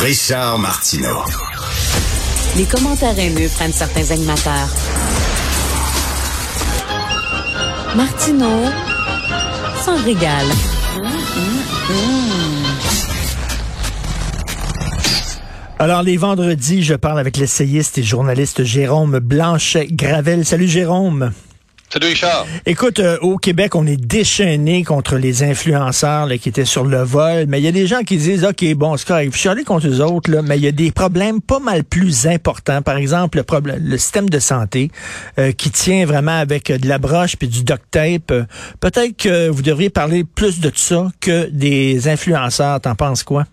Richard Martineau. Les commentaires haineux prennent certains animateurs. Martineau s'en régale. Alors, les vendredis, je parle avec l'essayiste et journaliste Jérôme Blanchet-Gravel. Salut Jérôme. Salut Richard. Écoute, euh, au Québec, on est déchaîné contre les influenceurs là, qui étaient sur le vol, mais il y a des gens qui disent, OK, bon, c'est correct, je suis allé contre les autres, là, mais il y a des problèmes pas mal plus importants. Par exemple, le, problème, le système de santé euh, qui tient vraiment avec de la broche puis du duct tape. Euh, Peut-être que vous devriez parler plus de ça que des influenceurs. T'en penses quoi?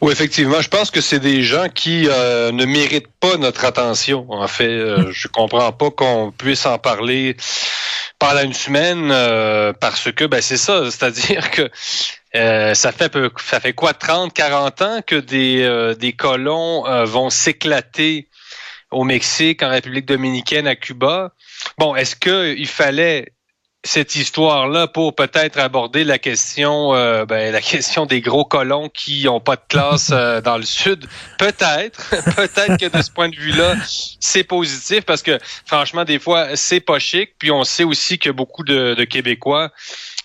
Oui, effectivement, je pense que c'est des gens qui euh, ne méritent pas notre attention. En fait, euh, je comprends pas qu'on puisse en parler pendant une semaine euh, parce que ben c'est ça, c'est-à-dire que euh, ça fait ça fait quoi 30 40 ans que des des colons vont s'éclater au Mexique, en République dominicaine, à Cuba. Bon, est-ce que il fallait cette histoire-là pour peut-être aborder la question, euh, ben, la question des gros colons qui n'ont pas de classe euh, dans le sud. Peut-être, peut-être que de ce point de vue-là, c'est positif parce que franchement, des fois, c'est pas chic. Puis on sait aussi que beaucoup de, de Québécois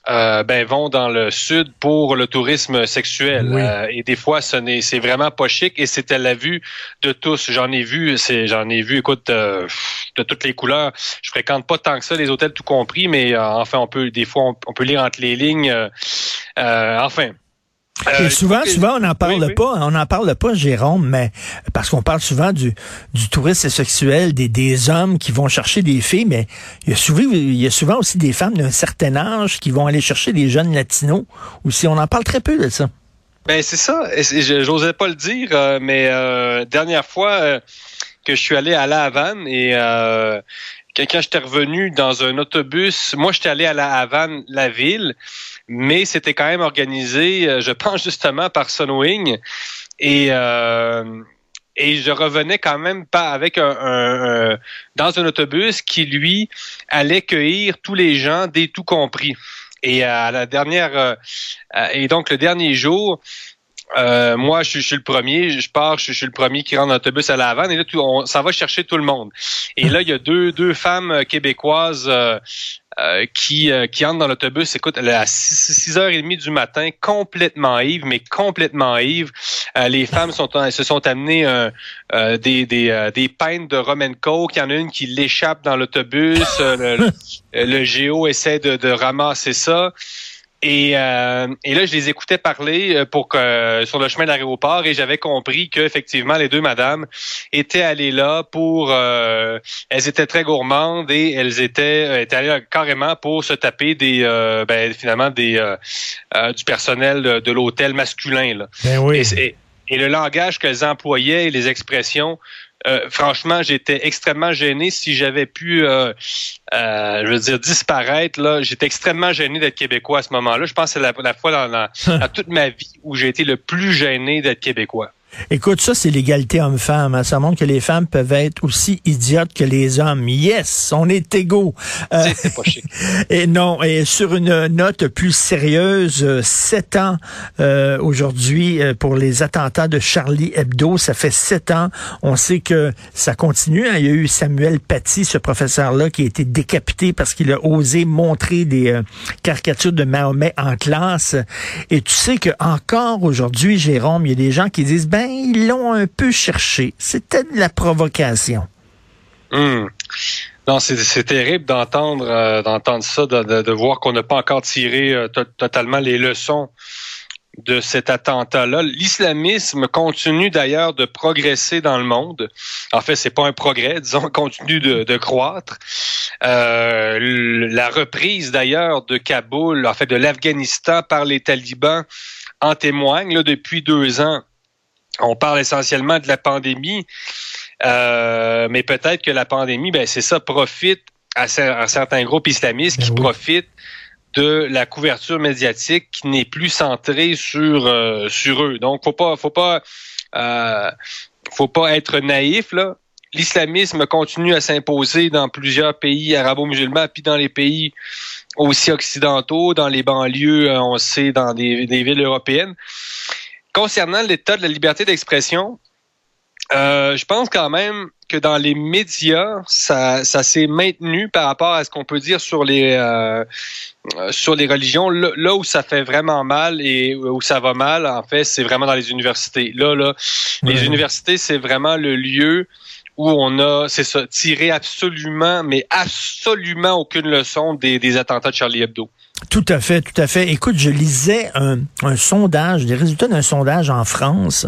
euh, ben, vont dans le sud pour le tourisme sexuel. Euh, et des fois, ce n'est, c'est vraiment pas chic et c'est à la vue de tous. J'en ai vu, c'est, j'en ai vu, écoute, euh, de toutes les couleurs. Je fréquente pas tant que ça les hôtels tout compris, mais enfin, on peut, des fois, on, peut lire entre les lignes. enfin, euh, souvent, souvent, on n'en parle pas, on n'en parle pas, Jérôme, mais parce qu'on parle souvent du, du tourisme sexuel, des, des hommes qui vont chercher des filles, mais il y a souvent, il y a souvent aussi des femmes d'un certain âge qui vont aller chercher des jeunes latinos. Ou si on en parle très peu de ça. Ben c'est ça. J'osais pas le dire, euh, mais euh, dernière fois que je suis allé à La Havane et euh, quand j'étais revenu dans un autobus, moi j'étais allé à La Havane, la ville mais c'était quand même organisé, euh, je pense justement par Sunwing. Et euh, et je revenais quand même pas avec un, dans un autobus qui lui allait cueillir tous les gens des tout compris. Et à la dernière euh, et donc le dernier jour, euh, moi, je, suis le premier, je pars, je, suis le premier qui rentre dans l'autobus à la Havane, et là, tout, on, ça va chercher tout le monde. Et là, il y a deux, deux femmes québécoises euh, qui, euh, qui entre dans l'autobus, écoute, à 6h30 du matin, complètement ivre, mais complètement ivre. Euh, les femmes sont, se sont amenées des, des, des pintes de Roman Coke. Il y en a une qui l'échappe dans l'autobus. le, le, géo essaie de, de ramasser ça. Et, euh, et, là, je les écoutais parler euh, pour que sur le chemin de l'aéroport et j'avais compris que effectivement les deux madames étaient allées là pour. Euh, elles étaient très gourmandes et elles étaient, étaient allées carrément pour se taper des ben, finalement des du personnel de, l'hôtel masculin là. Ben oui. et, et le langage qu'elles employaient et les expressions euh, franchement, j'étais extrêmement gêné. Si j'avais pu, euh, euh, je veux dire, disparaître, là, j'étais extrêmement gêné d'être québécois à ce moment-là. Je pense que c'est la, la, fois dans, dans toute ma vie où j'ai été le plus gêné d'être québécois. Écoute, ça, c'est l'égalité homme-femme. Hein. Ça montre que les femmes peuvent être aussi idiotes que les hommes. Yes, on est égaux. Euh, c'est pas chic. Et non, et sur une note plus sérieuse, euh, sept ans euh, aujourd'hui euh, pour les attentats de Charlie Hebdo. Ça fait sept ans. On sait que ça continue. Hein. Il y a eu Samuel Paty, ce professeur-là, qui a été décapité parce qu'il a osé montrer des caricatures de Mahomet en classe. Et tu sais que encore aujourd'hui, Jérôme, il y a des gens qui disent, ben, ils l'ont un peu cherché. C'était de la provocation. Hmm. Non, c'est terrible d'entendre euh, d'entendre ça, de, voir qu'on n'a pas encore tiré euh, totalement les leçons de cet attentat-là. L'islamisme continue d'ailleurs de progresser dans le monde. En fait, c'est pas un progrès, disons, continue de, croître. Euh, la reprise d'ailleurs de Kaboul, en fait de l'Afghanistan par les talibans en témoigne. Depuis deux ans, on parle essentiellement de la pandémie, euh, mais peut-être que la pandémie, ben c'est ça, profite à, certains groupes islamistes qui ben profitent de la couverture médiatique qui n'est plus centrée sur euh, sur eux. Donc faut pas faut pas euh, faut pas être naïf là. L'islamisme continue à s'imposer dans plusieurs pays arabo-musulmans puis dans les pays aussi occidentaux, dans les banlieues, on sait dans des villes européennes. Concernant l'état de la liberté d'expression, euh, je pense quand même que dans les médias, ça, ça s'est maintenu par rapport à ce qu'on peut dire sur les euh, sur les religions. Là, où ça fait vraiment mal et où ça va mal, en fait, c'est vraiment dans les universités. Là, là, les universités, c'est vraiment le lieu où on a, c'est ça, tiré absolument, mais absolument aucune leçon des, des attentats de Charlie Hebdo. Tout à fait, tout à fait. Écoute, je lisais un, sondage, des résultats d'un sondage en France,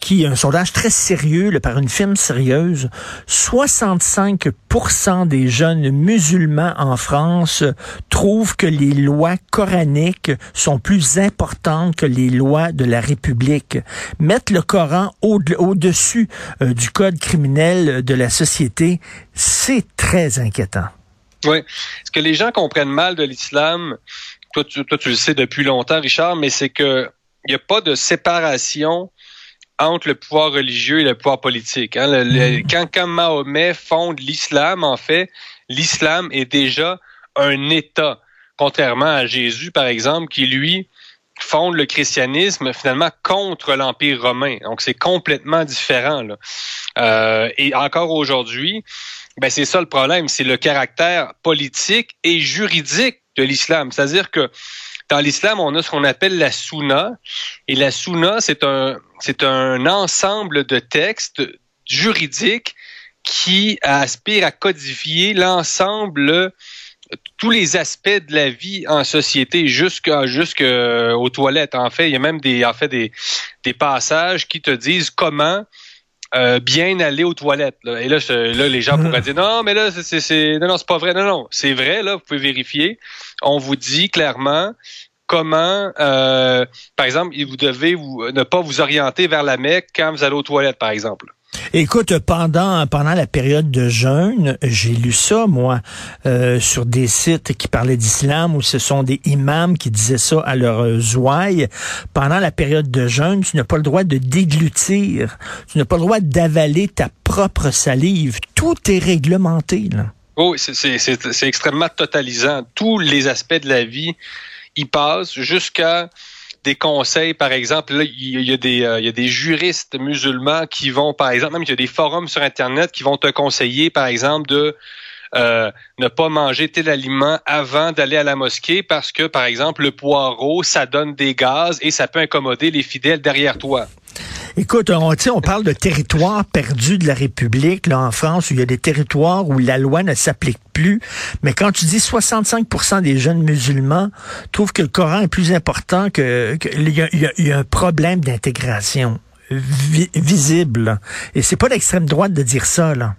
qui est un sondage très sérieux par une firme sérieuse. 65% des jeunes musulmans en France trouvent que les lois coraniques sont plus importantes que les lois de la République. Mettre le Coran au-dessus euh, du code criminel de la société, c'est très inquiétant. Oui. Ce que les gens comprennent mal de l'islam, toi tu, toi tu le sais depuis longtemps, Richard, mais c'est que il n'y a pas de séparation entre le pouvoir religieux et le pouvoir politique. Hein. Mm. quand, quand Mahomet fonde l'islam, en fait, l'islam est déjà un État, contrairement à Jésus, par exemple, qui lui fonde le christianisme finalement contre l'Empire romain. Donc c'est complètement différent. Là. Euh, et encore aujourd'hui, ben c'est ça le problème, c'est le caractère politique et juridique de l'islam. C'est-à-dire que dans l'islam, on a ce qu'on appelle la sunna. Et la sunna, c'est un, c'est un ensemble de textes juridiques qui aspirent à codifier l'ensemble tous les aspects de la vie en société jusqu'à jusqu'aux toilettes. En fait, il y a même des en fait des, des passages qui te disent comment euh, bien aller aux toilettes. Là. Et là, là, les gens pourraient dire non, mais là, c'est, c'est, non, non, c'est pas vrai. Non, non, c'est vrai. Là, vous pouvez vérifier. On vous dit clairement comment, euh, par exemple, vous devez vous, ne pas vous orienter vers la Mecque quand vous allez aux toilettes, par exemple. Écoute, pendant pendant la période de jeûne, j'ai lu ça moi euh, sur des sites qui parlaient d'islam où ce sont des imams qui disaient ça à leurs ouailles. Pendant la période de jeûne, tu n'as pas le droit de déglutir, tu n'as pas le droit d'avaler ta propre salive. Tout est réglementé là. Oh, c'est extrêmement totalisant. Tous les aspects de la vie y passent jusqu'à des conseils, par exemple, là, il y, a des, euh, il y a des juristes musulmans qui vont, par exemple, même il y a des forums sur Internet qui vont te conseiller, par exemple, de euh, ne pas manger tel aliment avant d'aller à la mosquée parce que, par exemple, le poireau, ça donne des gaz et ça peut incommoder les fidèles derrière toi. Écoute, on, on parle de territoires perdus de la République, là, en France, où il y a des territoires où la loi ne s'applique plus. Mais quand tu dis 65% des jeunes musulmans trouvent que le Coran est plus important que, il, y a, un problème d'intégration visible. Et c'est pas l'extrême droite de dire ça, là.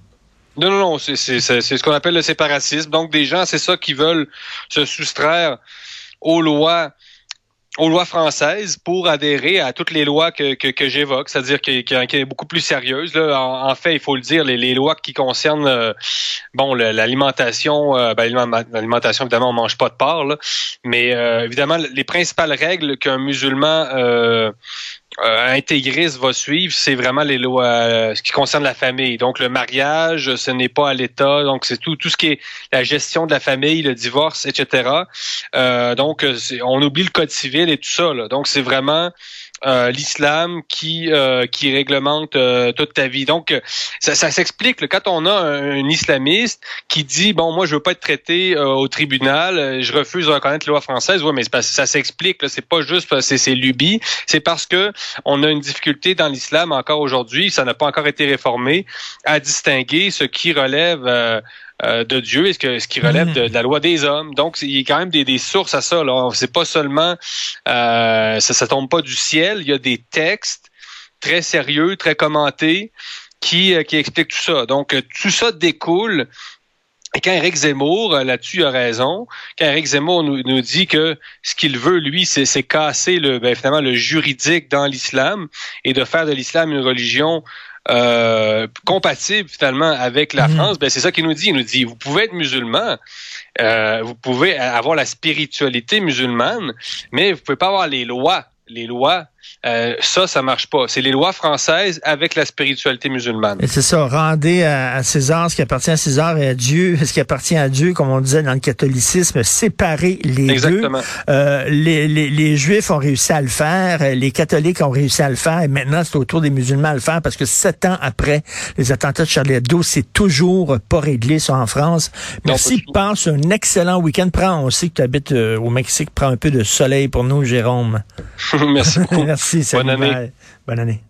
Non, non, non, c'est ce qu'on appelle le séparatisme. Donc, des gens, c'est ça qui veulent se soustraire aux lois aux lois françaises pour adhérer à toutes les lois que, que, que j'évoque, c'est-à-dire qui, qui, est beaucoup plus sérieuse. Là. En, fait, il faut le dire, les, les lois qui concernent euh, bon l'alimentation, euh, ben, l'alimentation évidemment on mange pas de porc, là, mais euh, évidemment les principales règles qu'un musulman euh, euh, intégriste va suivre, c'est vraiment les lois, euh, ce qui concerne la famille. Donc le mariage, ce n'est pas à l'État. Donc c'est tout, tout ce qui est la gestion de la famille, le divorce, etc. Euh, donc on oublie le code civil et tout ça. Donc c'est vraiment euh, l'islam qui euh, qui réglemente euh, toute ta vie. Donc ça, ça s'explique quand on a un, islamiste qui dit bon moi je veux pas être traité au tribunal, je refuse de reconnaître la loi française. Ouais mais ça s'explique. C'est pas juste c'est c'est lubie, c'est parce que on a une difficulté dans l'islam encore aujourd'hui, ça n'a pas encore été réformé à distinguer ce qui relève euh, de Dieu et ce, que, ce qui relève mm. de, la loi des hommes. Donc, il y a quand même des, des sources à ça. Là. C'est pas seulement euh, ça, ça tombe pas du ciel. Il y a des textes très sérieux, très commentés, qui, euh, qui expliquent tout ça. Donc, tout ça découle et quand Eric Zemmour, là-dessus, a raison, quand Eric Zemmour nous, nous dit que ce qu'il veut, lui, c'est casser le, ben, finalement le juridique dans l'islam et de faire de l'islam une religion euh, compatible finalement avec la mhm. France, ben c'est ça qu'il nous dit. Il nous dit, vous pouvez être musulman, euh, vous pouvez avoir la spiritualité musulmane, mais vous pouvez pas avoir les lois, les lois Euh, ça, ça marche pas. C'est les lois françaises avec la spiritualité musulmane. Et c'est ça, rendez à, César ce qui appartient à César et à Dieu ce qui appartient à Dieu, comme on disait dans le catholicisme, séparer les Exactement. deux. Euh, les, les, les, Juifs ont réussi à le faire, les catholiques ont réussi à le faire, et maintenant c'est au tour des musulmans à le faire parce que sept ans après les attentats de Charlie Hebdo, c'est toujours pas réglé, ça en France. Merci, passe un excellent week-end. Prends, on sait que tu habites euh, au Mexique, prends un peu de soleil pour nous, Jérôme. Merci beaucoup. Merci. Bonne année. Bonne année.